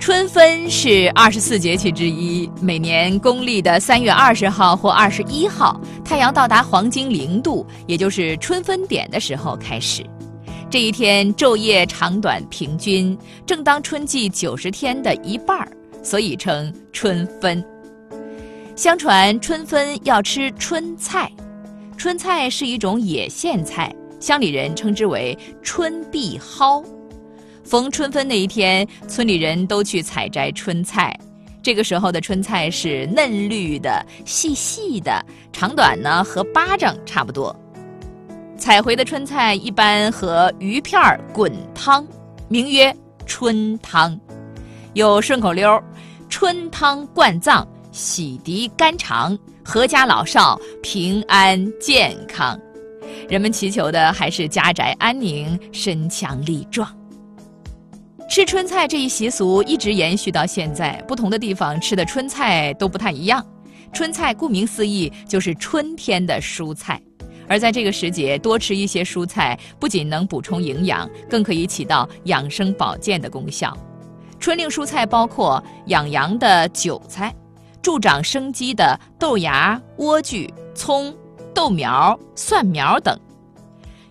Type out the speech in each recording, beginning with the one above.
春分是二十四节气之一，每年公历的三月二十号或二十一号，太阳到达黄金零度，也就是春分点的时候开始。这一天昼夜长短平均，正当春季九十天的一半儿，所以称春分。相传春分要吃春菜，春菜是一种野苋菜，乡里人称之为春碧蒿。逢春分那一天，村里人都去采摘春菜。这个时候的春菜是嫩绿的、细细的，长短呢和巴掌差不多。采回的春菜一般和鱼片滚汤，名曰春汤。有顺口溜：“春汤灌脏，洗涤肝肠，阖家老少平安健康。”人们祈求的还是家宅安宁、身强力壮。吃春菜这一习俗一直延续到现在，不同的地方吃的春菜都不太一样。春菜顾名思义就是春天的蔬菜，而在这个时节多吃一些蔬菜，不仅能补充营养，更可以起到养生保健的功效。春令蔬菜包括养阳的韭菜、助长生机的豆芽、莴苣、葱、豆苗、蒜苗等。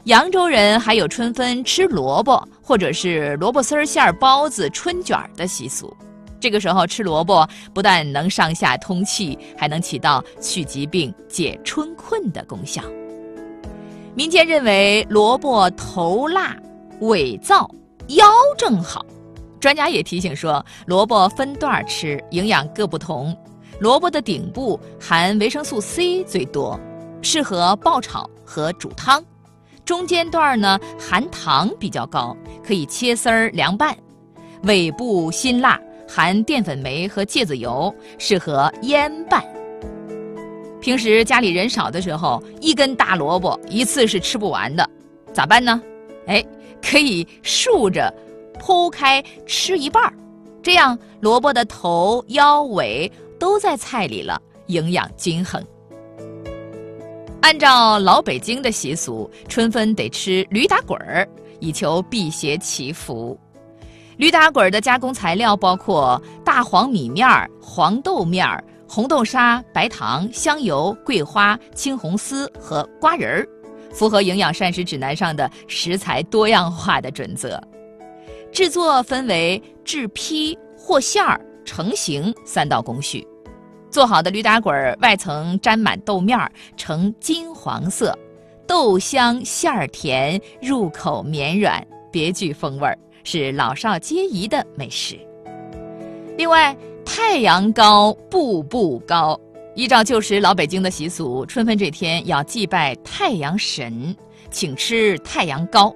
扬州人还有春分吃萝卜。或者是萝卜丝儿馅儿包子、春卷儿的习俗，这个时候吃萝卜不但能上下通气，还能起到去疾病、解春困的功效。民间认为萝卜头辣、尾燥、腰正好。专家也提醒说，萝卜分段吃，营养各不同。萝卜的顶部含维生素 C 最多，适合爆炒和煮汤。中间段呢含糖比较高，可以切丝儿凉拌；尾部辛辣，含淀粉酶和芥子油，适合腌拌。平时家里人少的时候，一根大萝卜一次是吃不完的，咋办呢？哎，可以竖着剖开吃一半儿，这样萝卜的头、腰、尾都在菜里了，营养均衡。按照老北京的习俗，春分得吃驴打滚儿，以求辟邪祈福。驴打滚儿的加工材料包括大黄米面儿、黄豆面儿、红豆沙、白糖、香油、桂花、青红丝和瓜仁儿，符合营养膳食指南上的食材多样化的准则。制作分为制坯、和馅儿、成型三道工序。做好的驴打滚儿外层沾满豆面儿，呈金黄色，豆香馅儿甜，入口绵软，别具风味儿，是老少皆宜的美食。另外，太阳糕步步高。依照旧时老北京的习俗，春分这天要祭拜太阳神，请吃太阳糕。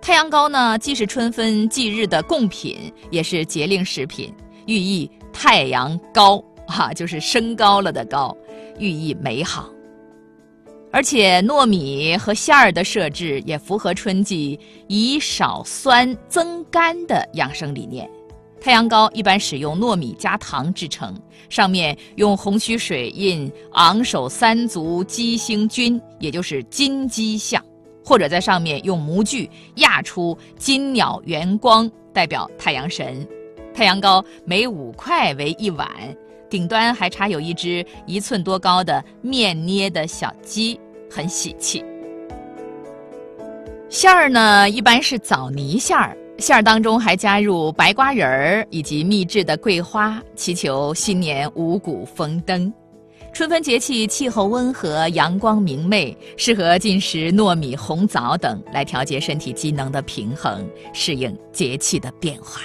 太阳糕呢，既是春分祭日的贡品，也是节令食品，寓意太阳高。哈，就是升高了的高，寓意美好。而且糯米和馅儿的设置也符合春季以少酸增甘的养生理念。太阳糕一般使用糯米加糖制成，上面用红曲水印昂首三足鸡星君，也就是金鸡像，或者在上面用模具压出金鸟圆光，代表太阳神。太阳糕每五块为一碗。顶端还插有一只一寸多高的面捏的小鸡，很喜气。馅儿呢，一般是枣泥馅儿，馅儿当中还加入白瓜仁儿以及秘制的桂花，祈求新年五谷丰登。春分节气气候温和，阳光明媚，适合进食糯米、红枣等，来调节身体机能的平衡，适应节气的变化。